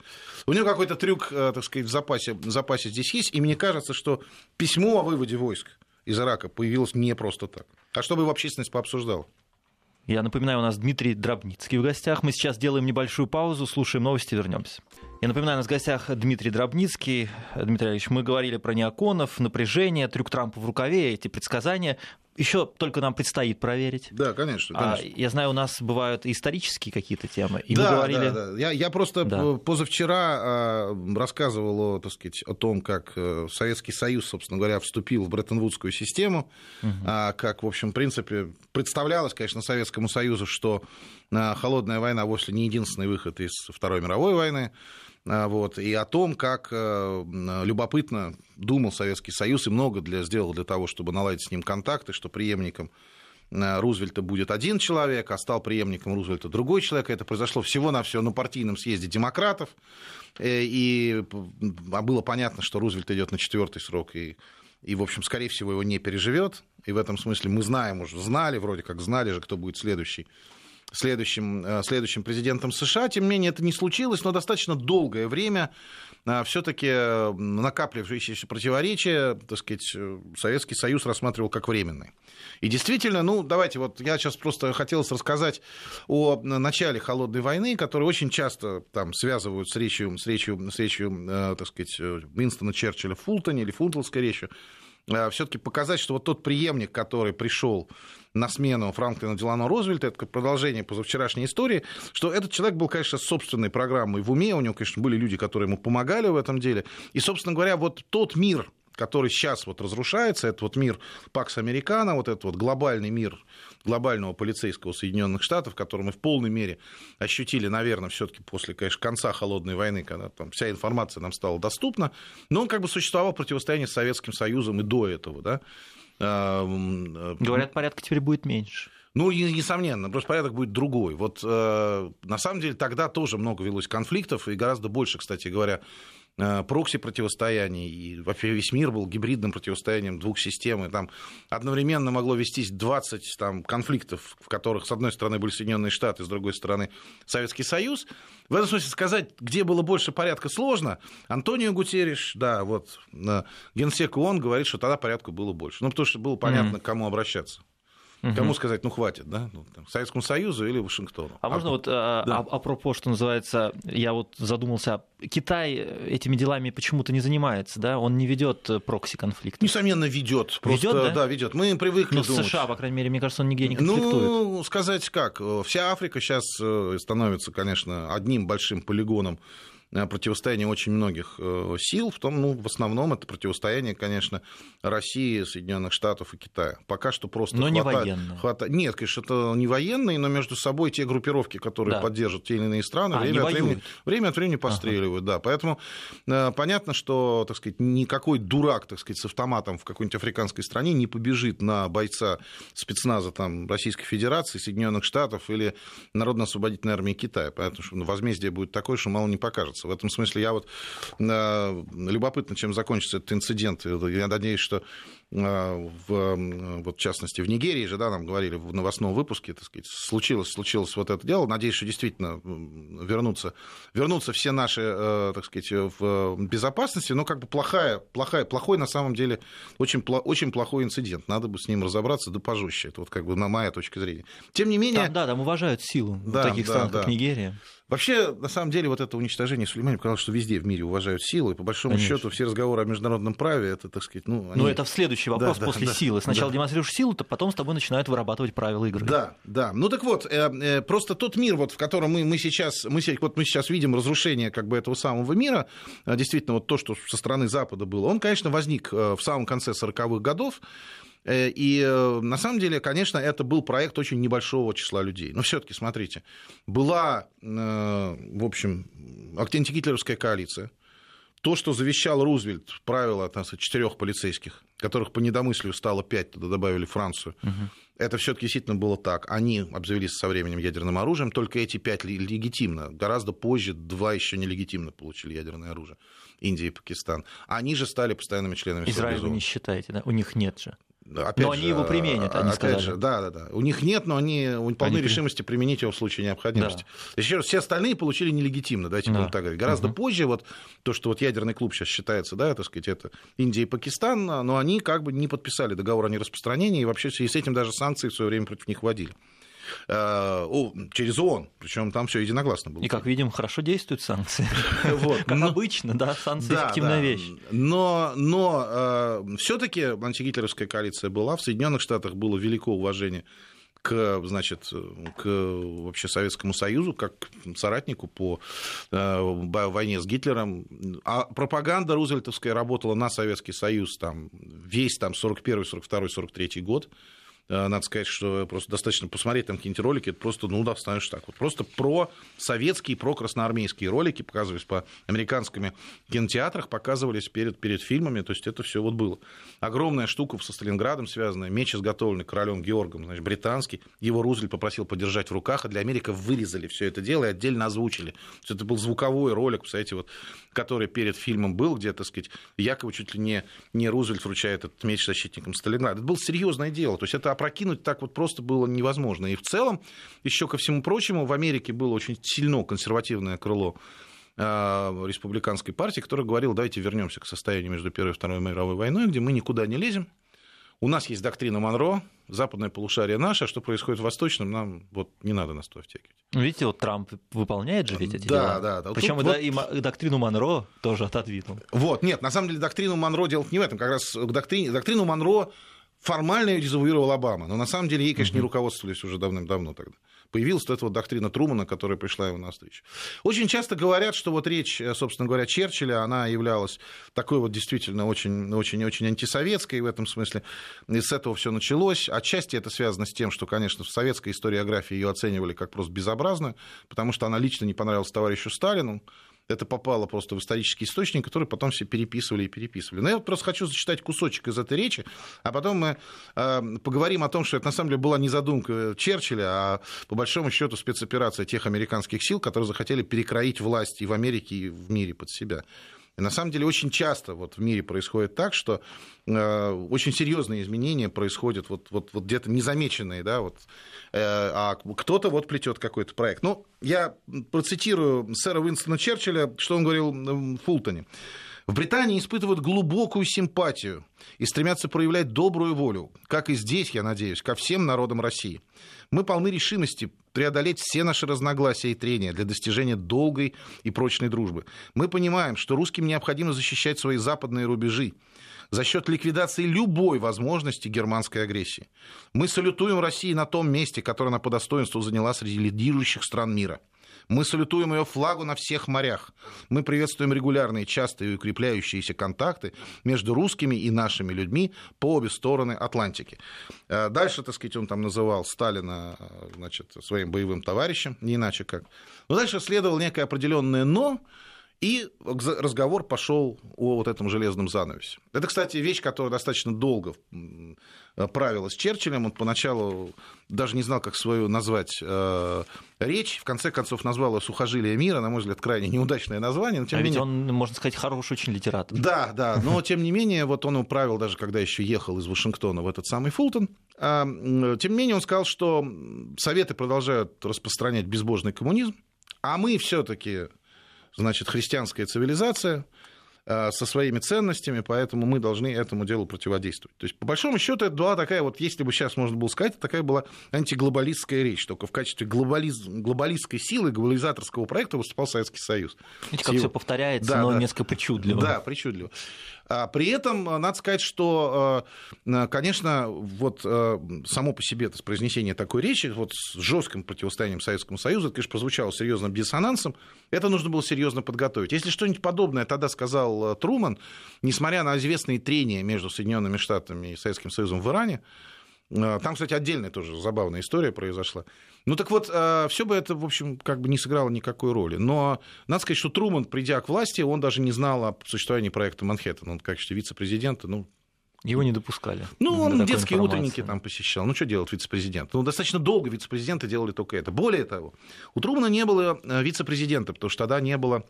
у него какой-то трюк, э, так сказать, в запасе, в запасе здесь есть. И мне кажется, что письмо о выводе войск из Ирака появилось не просто так, а чтобы его общественность пообсуждала. Я напоминаю, у нас Дмитрий Дробницкий в гостях. Мы сейчас делаем небольшую паузу, слушаем новости, вернемся. Я напоминаю, у нас в гостях Дмитрий Дробницкий. Дмитрий Ильич, мы говорили про неоконов, напряжение, трюк Трампа в рукаве, эти предсказания еще только нам предстоит проверить. Да, конечно. А, конечно. А, я знаю, у нас бывают исторические какие-то темы. И да, мы говорили... да, да. Я, я просто да. позавчера а, рассказывал так сказать, о том, как э, Советский Союз, собственно говоря, вступил в Бреттон-Вудскую систему, угу. как, в общем, в принципе, представлялось, конечно, Советскому Союзу, что холодная война вовсе не единственный выход из Второй мировой войны. А, вот, и о том, как э, любопытно думал Советский Союз и много для, сделал для того, чтобы наладить с ним контакты, что преемником э, Рузвельта будет один человек, а стал преемником Рузвельта другой человек. Это произошло всего-навсего на партийном съезде демократов. Э, и а было понятно, что Рузвельт идет на четвертый срок и и, в общем, скорее всего, его не переживет. И в этом смысле мы знаем уже, знали, вроде как знали же, кто будет следующий следующим, э, следующим президентом США. Тем не менее, это не случилось, но достаточно долгое время э, все-таки э, накапливающиеся противоречия, так сказать, Советский Союз рассматривал как временные. И действительно, ну, давайте, вот я сейчас просто хотелось рассказать о начале Холодной войны, которую очень часто там связывают с речью, с речью, с речью так сказать, Уинстона Черчилля в Фултоне или Фунтлской речью. все-таки показать, что вот тот преемник, который пришел на смену Франклина Делано Рузвельта, это продолжение позавчерашней истории, что этот человек был, конечно, собственной программой в уме, у него, конечно, были люди, которые ему помогали в этом деле, и, собственно говоря, вот тот мир, который сейчас вот разрушается, это вот мир Пакс Американо, вот этот вот глобальный мир глобального полицейского Соединенных Штатов, который мы в полной мере ощутили, наверное, все-таки после, конечно, конца холодной войны, когда там вся информация нам стала доступна, но он как бы существовал в противостоянии с Советским Союзом и до этого, да. А, э, Говорят, порядка теперь будет меньше. Ну, несомненно, просто порядок будет другой. Вот э, на самом деле тогда тоже много велось конфликтов, и гораздо больше, кстати говоря, Э, прокси-противостояний, и вообще весь мир был гибридным противостоянием двух систем, и там одновременно могло вестись 20 там, конфликтов, в которых, с одной стороны, были Соединенные Штаты, с другой стороны, Советский Союз. В этом смысле сказать, где было больше порядка, сложно. Антонио Гутерриш, да, вот, э, генсек ООН говорит, что тогда порядка было больше. Ну, потому что было понятно, mm-hmm. к кому обращаться. Угу. Кому сказать, ну хватит, да? Ну, там, Советскому Союзу или Вашингтону. А, а можно вот а, да. а, апропо, что называется, я вот задумался, Китай этими делами почему-то не занимается, да? Он не ведет прокси конфликт. Несомненно, ведет. Просто, ведет, да? да, ведет. Мы привыкли Но думать. США, по крайней мере, мне кажется, он нигде не конфликтует. Ну, сказать как. Вся Африка сейчас э, становится, конечно, одним большим полигоном Э, противостояние очень многих э, сил, в том, ну, в основном это противостояние, конечно, России, Соединенных Штатов и Китая. Пока что просто но хватает, не военное. Хватает... Нет, конечно, это не военные, но между собой те группировки, которые да. поддерживают те или иные страны, а, время, от времени, время от времени постреливают, ага. да. Поэтому э, понятно, что, так сказать, никакой дурак, так сказать, с автоматом в какой-нибудь африканской стране не побежит на бойца спецназа там, Российской Федерации, Соединенных Штатов или Народно-освободительной армии Китая. Поэтому возмездие будет такое, что мало не покажется. В этом смысле я вот э, любопытно, чем закончится этот инцидент. Я надеюсь, что в, вот, в частности, в Нигерии же, да, нам говорили в новостном выпуске, так сказать, случилось, случилось вот это дело. Надеюсь, что действительно вернутся, вернутся все наши, э, так сказать, в безопасности, но как бы плохая, плохая, плохой на самом деле, очень, очень плохой инцидент. Надо бы с ним разобраться, да пожестче. Это вот как бы на моя точка зрения. Тем не менее... Там, да, там уважают силу да, в таких да, странах, да. как Нигерия. Вообще, на самом деле, вот это уничтожение Сулеймани показало, что везде в мире уважают силу, и по большому Конечно. счету все разговоры о международном праве, это, так сказать, ну... Они... Но это в следующий вопрос да, после да, силы. Сначала да. демонстрируешь силу, то потом с тобой начинают вырабатывать правила игры. Да, да. Ну так вот, э, э, просто тот мир, вот, в котором мы, мы, сейчас, мы, вот мы сейчас видим разрушение как бы этого самого мира, э, действительно, вот то, что со стороны Запада было, он, конечно, возник в самом конце 40-х годов, Э, и э, на самом деле, конечно, это был проект очень небольшого числа людей. Но все-таки, смотрите, была, э, в общем, антигитлеровская коалиция. То, что завещал Рузвельт, правило там, четырех полицейских, которых по недомыслию стало пять, туда добавили Францию, угу. это все-таки действительно было так. Они обзавелись со временем ядерным оружием, только эти пять легитимно. Гораздо позже два еще нелегитимно получили ядерное оружие. Индия и Пакистан. Они же стали постоянными членами Израиль вы не считаете, да? У них нет же. Опять но же, они его применят, они опять сказали. Же, да, да, да. У них нет, но они полны они решимости при... применить его в случае необходимости. Да. Еще раз, все остальные получили нелегитимно, давайте да. будем так говорить. Гораздо угу. позже, вот то, что вот ядерный клуб сейчас считается, да, так сказать, это Индия и Пакистан, но они как бы не подписали договор о нераспространении, и вообще и с этим даже санкции в свое время против них вводили. Э, через ООН, причем там все единогласно было. И, как видим, хорошо действуют санкции. Вот. Как обычно, да, санкции да, эффективная да. вещь. Но, но э, все-таки антигитлеровская коалиция была, в Соединенных Штатах было великое уважение к, значит, к вообще Советскому Союзу, как соратнику по э, войне с Гитлером. А пропаганда рузвельтовская работала на Советский Союз там, весь там, 41 42 43 год. Э, надо сказать, что просто достаточно посмотреть там какие-нибудь ролики, это просто, ну да, станешь так. Вот просто про советские, про красноармейские ролики показывались по американским кинотеатрах, показывались перед, перед фильмами, то есть это все вот было. Огромная штука со Сталинградом связанная, меч изготовленный королем Георгом, значит, британский, его Рузвельт попросил подержать в руках, а для Америки вырезали все это дело и отдельно озвучили. То есть это был звуковой ролик, кстати, вот, который перед фильмом был, где, так сказать, якобы чуть ли не, не Рузвельт вручает этот меч защитникам Сталинграда. Это было серьезное дело, то есть это опрокинуть так вот просто было невозможно. И в целом, еще ко всему прочему, в Америке было очень сильно консервативное крыло а, республиканской партии, которая говорила, давайте вернемся к состоянию между Первой и Второй мировой войной, где мы никуда не лезем, у нас есть доктрина Монро, западное полушарие наше, а что происходит в восточном, нам вот не надо нас туда втягивать. Ну, видите, вот Трамп выполняет же ведь эти да, дела. Да, да. Причем вот... и, и доктрину Монро тоже отодвинул. Вот, нет, на самом деле доктрину Монро делать не в этом, как раз к доктрине, доктрину Монро формально ее дезавуировал Обама, но на самом деле ей, конечно, не руководствовались уже давным-давно тогда появилась вот эта вот доктрина Трумана, которая пришла ему навстречу. Очень часто говорят, что вот речь, собственно говоря, Черчилля, она являлась такой вот действительно очень-очень-очень антисоветской в этом смысле. И с этого все началось. Отчасти это связано с тем, что, конечно, в советской историографии ее оценивали как просто безобразную, потому что она лично не понравилась товарищу Сталину это попало просто в исторический источник, который потом все переписывали и переписывали. Но я просто хочу зачитать кусочек из этой речи, а потом мы э, поговорим о том, что это на самом деле была не задумка Черчилля, а по большому счету спецоперация тех американских сил, которые захотели перекроить власть и в Америке, и в мире под себя. И на самом деле очень часто вот в мире происходит так, что э, очень серьезные изменения происходят вот, вот, вот где-то незамеченные, да, вот, э, а кто-то вот плетет какой-то проект. Ну, я процитирую сэра Уинстона Черчилля, что он говорил в Фултоне. В Британии испытывают глубокую симпатию и стремятся проявлять добрую волю, как и здесь, я надеюсь, ко всем народам России. Мы полны решимости преодолеть все наши разногласия и трения для достижения долгой и прочной дружбы. Мы понимаем, что русским необходимо защищать свои западные рубежи за счет ликвидации любой возможности германской агрессии. Мы салютуем России на том месте, которое она по достоинству заняла среди лидирующих стран мира – мы салютуем ее флагу на всех морях. Мы приветствуем регулярные, частые и укрепляющиеся контакты между русскими и нашими людьми по обе стороны Атлантики. Э, дальше, так сказать, он там называл Сталина значит, своим боевым товарищем, не иначе как. Но дальше следовало некое определенное «но», и разговор пошел о вот этом железном занавесе. Это, кстати, вещь, которая достаточно долго правила с Черчиллем. Он поначалу даже не знал, как свою назвать э, речь. В конце концов, назвал ее «Сухожилие мира». На мой взгляд, крайне неудачное название. Но, тем а менее... ведь он, можно сказать, хороший очень литератор. Да, да. Но, тем не менее, вот он управил даже, когда еще ехал из Вашингтона в этот самый Фултон. А, тем не менее, он сказал, что Советы продолжают распространять безбожный коммунизм, а мы все-таки значит, христианская цивилизация со своими ценностями, поэтому мы должны этому делу противодействовать. То есть, по большому счету, это была такая, вот если бы сейчас можно было сказать, такая была антиглобалистская речь, только в качестве глобализ... глобалистской силы, глобализаторского проекта выступал Советский Союз. Видите, как все повторяется, да, но да. несколько причудливо. Да, причудливо. А при этом э, надо сказать, что, э, конечно, вот э, само по себе это произнесение такой речи, вот с жестким противостоянием Советскому Союзу, это, конечно, прозвучало серьезным диссонансом, это нужно было серьезно подготовить. Если что-нибудь подобное тогда сказал Труман, несмотря на известные трения между Соединенными Штатами и Советским Союзом в Иране, там, кстати, отдельная тоже забавная история произошла. Ну так вот, э, все бы это, в общем, как бы не сыграло никакой роли. Но надо сказать, что Труман, придя к власти, он даже не знал о существовании проекта Манхэттен. Он качестве вице-президента, ну, его не допускали. Ну, он детские информации. утренники там посещал. Ну, что делает вице-президент? Ну, достаточно долго вице-президенты делали только это. Более того, у Трумана не было э, вице-президента, потому что тогда не было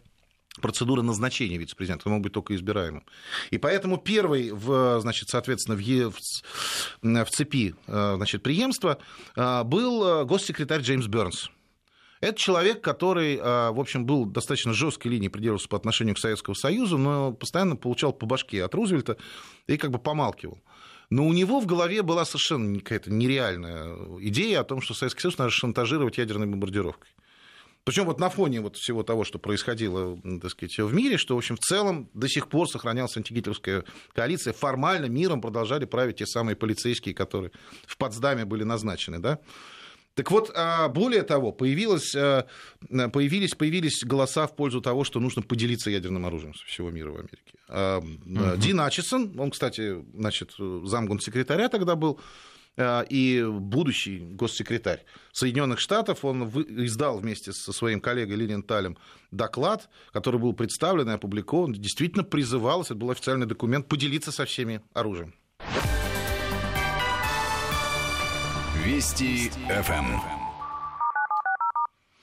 процедура назначения вице-президента, он мог быть только избираемым. И поэтому первый, в, значит, соответственно, в, в, в цепи э, значит, преемства э, был э, госсекретарь Джеймс Бернс. Это человек, который, в общем, был достаточно жесткой линией придерживался по отношению к Советскому Союзу, но постоянно получал по башке от Рузвельта и как бы помалкивал. Но у него в голове была совершенно какая-то нереальная идея о том, что Советский Союз надо шантажировать ядерной бомбардировкой. Причем вот на фоне вот всего того, что происходило, так сказать, в мире, что, в общем, в целом до сих пор сохранялась антигитлеровская коалиция, формально миром продолжали править те самые полицейские, которые в Потсдаме были назначены, да. Так вот, а, более того, появилось, а, появились, появились голоса в пользу того, что нужно поделиться ядерным оружием со всего мира в Америке. Угу. Дин Ачесон, он, кстати, значит, замгон-секретаря тогда был, и будущий госсекретарь Соединенных Штатов, он издал вместе со своим коллегой Лилиенталем доклад, который был представлен и опубликован, действительно призывалось, это был официальный документ, поделиться со всеми оружием. Вести ФМ.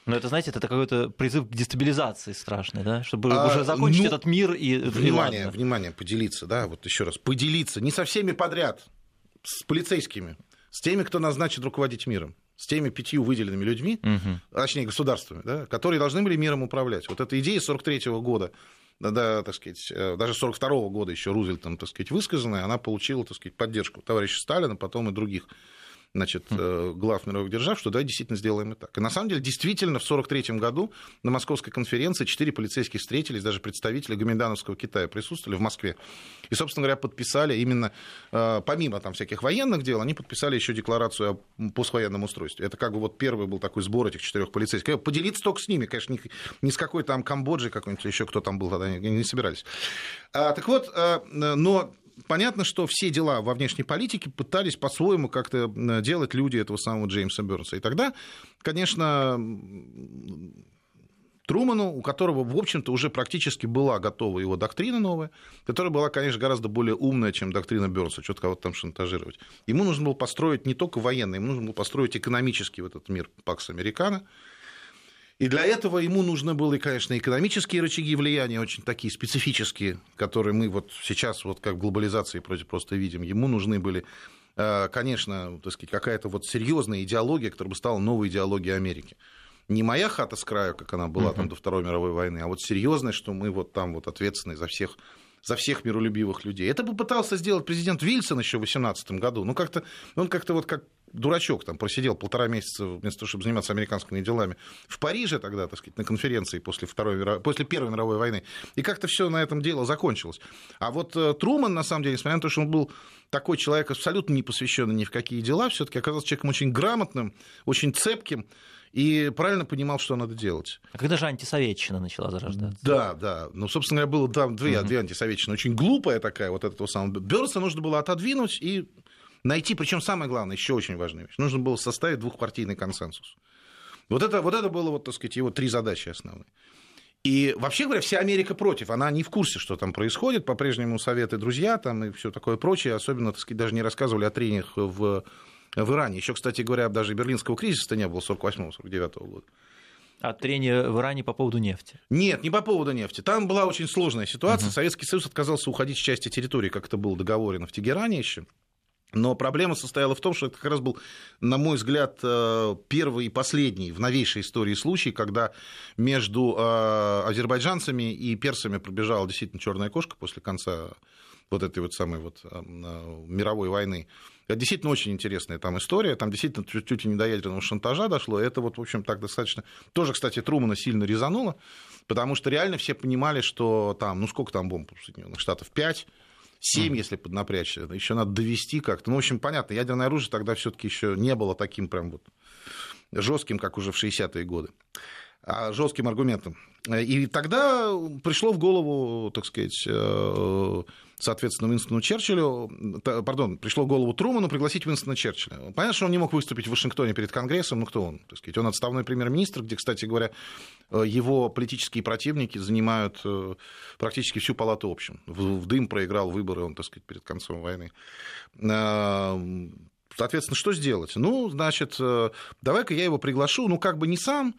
Но это, знаете, это какой-то призыв к дестабилизации страшный, да? Чтобы а, уже закончить ну, этот мир и... Внимание, и внимание, поделиться, да, вот еще раз, поделиться, не со всеми подряд, с полицейскими, с теми, кто назначит руководить миром, с теми пятью выделенными людьми, угу. точнее государствами, да, которые должны были миром управлять. Вот эта идея 43 года да, так сказать, э, даже 42 -го года еще Рузвельтом, так сказать, высказанная, она получила, так сказать, поддержку товарища Сталина, потом и других значит, э, глав мировых держав, что да, действительно сделаем и так. И на самом деле, действительно, в 1943 году на Московской конференции четыре полицейских встретились, даже представители Гоминдановского Китая присутствовали в Москве. И, собственно говоря, подписали именно, э, помимо там всяких военных дел, они подписали еще декларацию о поствоенном устройстве. Это как бы вот первый был такой сбор этих четырех полицейских. Поделиться только с ними, конечно, не с какой там Камбоджей какой-нибудь, еще кто там был тогда, не собирались. А, так вот, э, но понятно, что все дела во внешней политике пытались по-своему как-то делать люди этого самого Джеймса Бернса. И тогда, конечно, Труману, у которого, в общем-то, уже практически была готова его доктрина новая, которая была, конечно, гораздо более умная, чем доктрина Бернса, что-то кого-то там шантажировать. Ему нужно было построить не только военный, ему нужно было построить экономический в этот мир Пакс Американо, и для этого ему нужны были, конечно, экономические рычаги влияния, очень такие специфические, которые мы вот сейчас, вот как в глобализации просто видим. Ему нужны были э, конечно, так сказать, какая-то вот серьезная идеология, которая бы стала новой идеологией Америки. Не моя хата с краю, как она была uh-huh. там до Второй мировой войны, а вот серьезная, что мы вот там вот ответственны за всех за всех миролюбивых людей. Это попытался сделать президент Вильсон еще в 2018 году. Ну, как-то, он как-то вот как дурачок там просидел полтора месяца вместо того, чтобы заниматься американскими делами в Париже тогда, так сказать, на конференции после, Второй, после Первой мировой войны. И как-то все на этом дело закончилось. А вот э, Труман, на самом деле, несмотря на то, что он был такой человек, абсолютно не посвященный ни в какие дела, все-таки оказался человеком очень грамотным, очень цепким, и правильно понимал, что надо делать. А когда же антисоветчина начала зарождаться? Да, да. Ну, собственно говоря, было там две, угу. две антисоветчины. Очень глупая такая вот этого самого. Бёрса нужно было отодвинуть и найти, причем самое главное, еще очень важная вещь, нужно было составить двухпартийный консенсус. Вот это, вот это было, вот, так сказать, его три задачи основные. И вообще говоря, вся Америка против, она не в курсе, что там происходит, по-прежнему советы друзья там и все такое прочее, особенно, так сказать, даже не рассказывали о трениях в, в Иране. Еще, кстати говоря, даже берлинского кризиса не было 48-49 года. А трение в Иране по поводу нефти? Нет, не по поводу нефти. Там была очень сложная ситуация. Угу. Советский Союз отказался уходить с части территории, как это было договорено в Тегеране еще. Но проблема состояла в том, что это как раз был, на мой взгляд, э, первый и последний в новейшей истории случай, когда между э, азербайджанцами и персами пробежала действительно черная кошка после конца вот этой вот самой вот э, мировой войны. Это действительно очень интересная там история, там действительно чуть-чуть не до ядерного шантажа дошло, это вот, в общем, так достаточно... Тоже, кстати, Трумана сильно резануло, потому что реально все понимали, что там, ну сколько там бомб Соединенных Штатов, 5, 7, mm. если поднапрячься, еще надо довести как-то. Ну, в общем, понятно, ядерное оружие тогда все-таки еще не было таким прям вот жестким, как уже в 60-е годы, жестким аргументом. И тогда пришло в голову, так сказать, э, соответственно, Уинстону Черчиллю, пардон, пришло в голову Труману пригласить Уинстона Черчилля. Понятно, что он не мог выступить в Вашингтоне перед Конгрессом, ну кто он, так сказать, он отставной премьер-министр, где, кстати говоря, э, его политические противники занимают э, практически всю палату общин. В дым проиграл выборы он, так сказать, перед концом войны. Соответственно, что сделать? Ну, значит, давай-ка я его приглашу, ну, как бы не сам,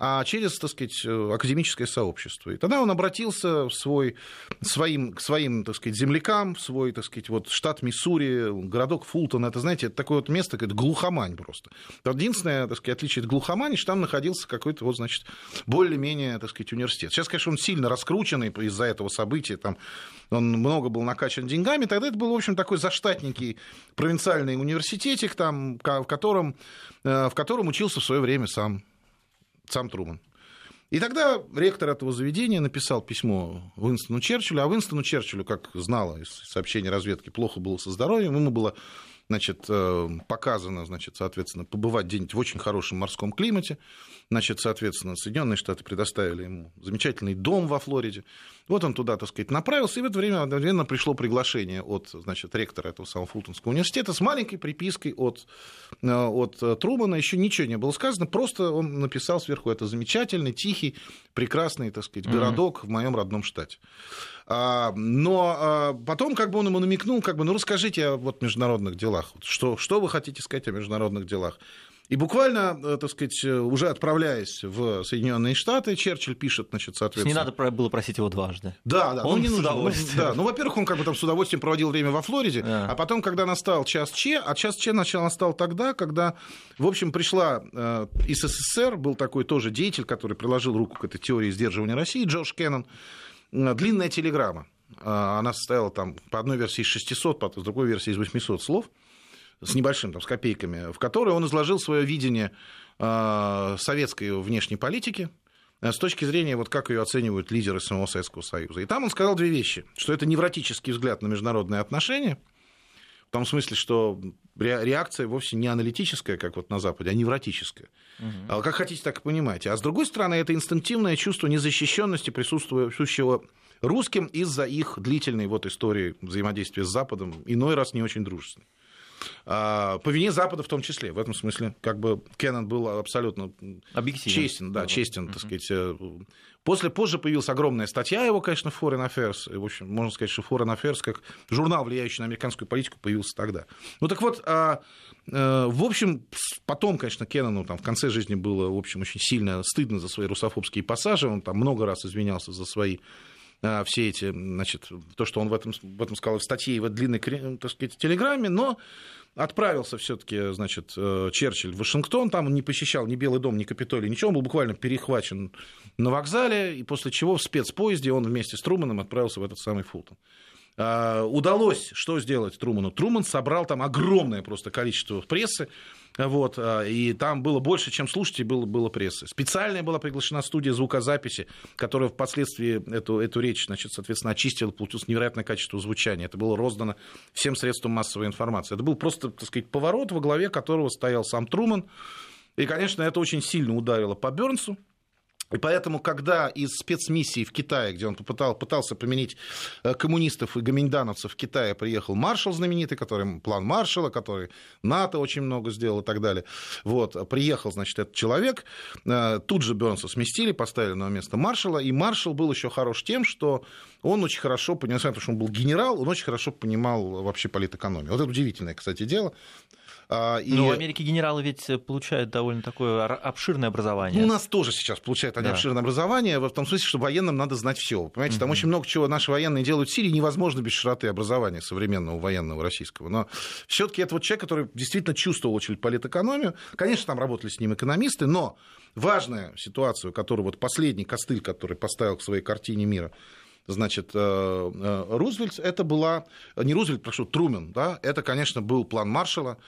а через, так сказать, э, академическое сообщество. И тогда он обратился в свой, своим, к своим, так сказать, землякам, в свой, так сказать, вот штат Миссури, городок Фултон. Это, знаете, это такое вот место, как глухомань просто. Единственное, так сказать, отличие от глухомани, что там находился какой-то, вот, значит, более-менее, так сказать, университет. Сейчас, конечно, он сильно раскрученный из-за этого события, там он много был накачан деньгами, тогда это был, в общем, такой заштатненький провинциальный университетик, там, в котором, э, в котором учился в свое время сам сам Труман. И тогда ректор этого заведения написал письмо Уинстону Черчиллю, а Уинстону Черчиллю, как знала из сообщений разведки, плохо было со здоровьем, ему было значит, э, показано, значит, соответственно, побывать где-нибудь в очень хорошем морском климате. Значит, соответственно, Соединенные Штаты предоставили ему замечательный дом во Флориде. Вот он туда, так сказать, направился, и в это время одновременно пришло приглашение от, значит, ректора этого самого Фултонского университета с маленькой припиской от, э, от Трумана. Еще ничего не было сказано, просто он написал сверху, это замечательный, тихий, прекрасный, так сказать, городок mm-hmm. в моем родном штате. А, но а, потом как бы он ему намекнул, как бы, ну расскажите о вот, международных делах. Что, что вы хотите сказать о международных делах? И буквально, э, так сказать, уже отправляясь в Соединенные Штаты, Черчилль пишет, значит, соответственно... Не надо было просить его дважды. Да, да. Он ну, не с нужно. удовольствием. Да, ну, во-первых, он как бы там с удовольствием проводил время во Флориде, а, а потом, когда настал час Че, а час Че начал настал тогда, когда, в общем, пришла э, из СССР, был такой тоже деятель, который приложил руку к этой теории сдерживания России, Джордж Кеннон, длинная телеграмма. Она состояла там по одной версии из 600, по другой версии из 800 слов с небольшим, там, с копейками, в которой он изложил свое видение советской внешней политики, с точки зрения, вот как ее оценивают лидеры самого Советского Союза. И там он сказал две вещи, что это невротический взгляд на международные отношения, в том смысле, что реакция вовсе не аналитическая, как вот на Западе, а невротическая. Угу. Как хотите, так и понимаете. А с другой стороны, это инстинктивное чувство незащищенности присутствующего русским из-за их длительной вот истории взаимодействия с Западом, иной раз не очень дружественной. А, по вине Запада в том числе. В этом смысле, как бы Кеннон был абсолютно честен, да, честен, так сказать. Э, после, позже появилась огромная статья его, конечно, в Foreign Affairs. В общем, можно сказать, что Foreign Affairs, как журнал, влияющий на американскую политику, появился тогда. Ну так вот, а, э, в общем, потом, конечно, Кеннону там, в конце жизни было, в общем, очень сильно стыдно за свои русофобские пассажи. Он там много раз извинялся за свои все эти, значит, то, что он в этом, в этом сказал в статье и в длинной, так сказать, телеграмме, но отправился все-таки, значит, э, Черчилль в Вашингтон, там он не посещал ни Белый дом, ни Капитолий, ничего, он был буквально перехвачен на вокзале, и после чего в спецпоезде он вместе с Труманом отправился в этот самый Фултон. А, удалось что сделать Труману? Труман собрал там огромное просто количество прессы, вот, а, и там было больше, чем слушателей, было, было прессы. Специальная была приглашена студия звукозаписи, которая впоследствии эту, эту речь, значит, соответственно, очистила, получилось невероятное качество звучания. Это было роздано всем средствам массовой информации. Это был просто, так сказать, поворот, во главе которого стоял сам Труман. И, конечно, это очень сильно ударило по Бернсу. И поэтому, когда из спецмиссии в Китае, где он попытал, пытался применить э, коммунистов и гоминдановцев в Китае, приехал маршал знаменитый, который план маршала, который НАТО очень много сделал и так далее. Вот, приехал, значит, этот человек, э, тут же Бернса сместили, поставили на место маршала, и маршал был еще хорош тем, что он очень хорошо понимал, потому что он был генерал, он очень хорошо понимал вообще политэкономию. Вот это удивительное, кстати, дело. А, и... Но в Америке генералы ведь получают довольно такое обширное образование. Ну, у нас тоже сейчас получают они да. обширное образование, в том смысле, что военным надо знать все. Понимаете, угу. там очень много чего наши военные делают в Сирии невозможно без широты образования современного военного российского. Но все-таки это вот человек, который действительно чувствовал очень политэкономию. Конечно, там работали с ним экономисты, но важная ситуация, которую вот последний костыль, который поставил к своей картине мира, значит, э, э, Рузвельт, это была, не Рузвельт, прошу, Трумен, да, это, конечно, был план Маршала,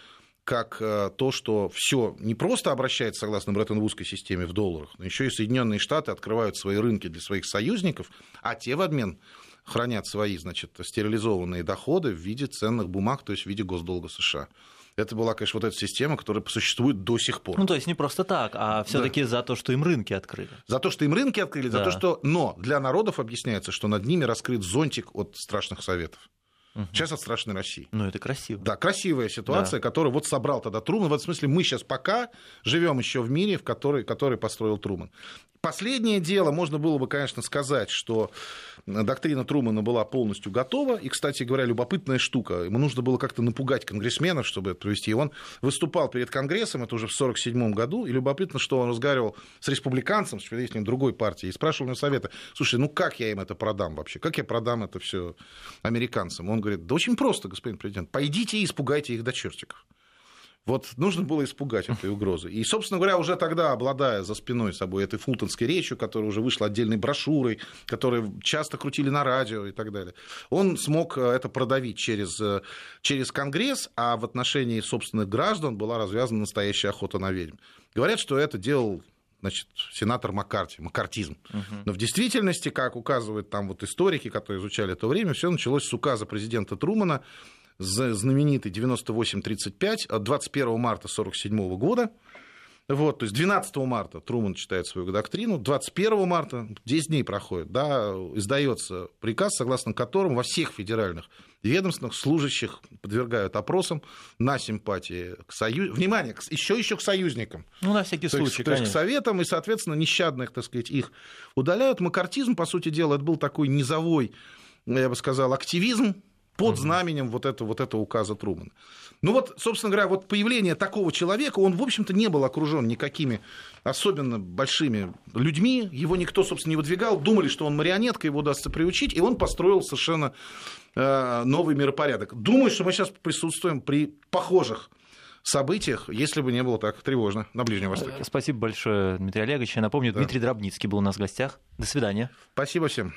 как э, то, что все не просто обращается согласно Бреттон-Вудской системе в долларах, но еще и Соединенные Штаты открывают свои рынки для своих союзников, а те в обмен хранят свои, значит, стерилизованные доходы в виде ценных бумаг, то есть в виде госдолга США. Это была, конечно, вот эта система, которая существует до сих пор. Ну, то есть не просто так, а все-таки да. за то, что им рынки открыли. За то, что им рынки открыли, да. за то, что. Но для народов объясняется, что над ними раскрыт зонтик от страшных советов. Угу. Сейчас от страшной России. Ну, это красиво. Да, красивая ситуация, да. которую вот собрал тогда Труман. В этом смысле мы сейчас пока живем еще в мире, в который, который построил Труман. Последнее дело, можно было бы, конечно, сказать, что доктрина Трумана была полностью готова. И, кстати говоря, любопытная штука. Ему нужно было как-то напугать конгрессменов, чтобы это провести. И он выступал перед Конгрессом, это уже в 1947 году. И любопытно, что он разговаривал с республиканцем, с представителем другой партии, и спрашивал у него совета. Слушай, ну как я им это продам вообще? Как я продам это все американцам? Он говорит, да очень просто, господин президент. Пойдите и испугайте их до чертиков. Вот нужно было испугать этой угрозы. И, собственно говоря, уже тогда, обладая за спиной собой этой фултонской речью, которая уже вышла отдельной брошюрой, которую часто крутили на радио и так далее, он смог э, это продавить через, э, через Конгресс, а в отношении собственных граждан была развязана настоящая охота на ведьм. Говорят, что это делал значит, сенатор Маккарти, маккартизм. Угу. Но в действительности, как указывают там вот историки, которые изучали это время, все началось с указа президента Трумана знаменитый 9835 от 21 марта 1947 года. Вот, то есть 12 марта Труман читает свою доктрину, 21 марта, 10 дней проходит, да, издается приказ, согласно которому во всех федеральных ведомствах служащих подвергают опросам на симпатии к союзникам, внимание, еще еще к союзникам. Ну, на всякий то случай, есть, То есть к советам, и, соответственно, нещадных, так сказать, их удаляют. Макартизм, по сути дела, это был такой низовой, я бы сказал, активизм, под знаменем вот этого, вот этого указа Трумана. Ну вот, собственно говоря, вот появление такого человека, он, в общем-то, не был окружен никакими особенно большими людьми, его никто, собственно, не выдвигал, думали, что он марионетка, его удастся приучить, и он построил совершенно э, новый миропорядок. Думаю, что мы сейчас присутствуем при похожих событиях, если бы не было так тревожно на Ближнем Востоке. Спасибо большое, Дмитрий Олегович. Я напомню, да. Дмитрий Дробницкий был у нас в гостях. До свидания. Спасибо всем.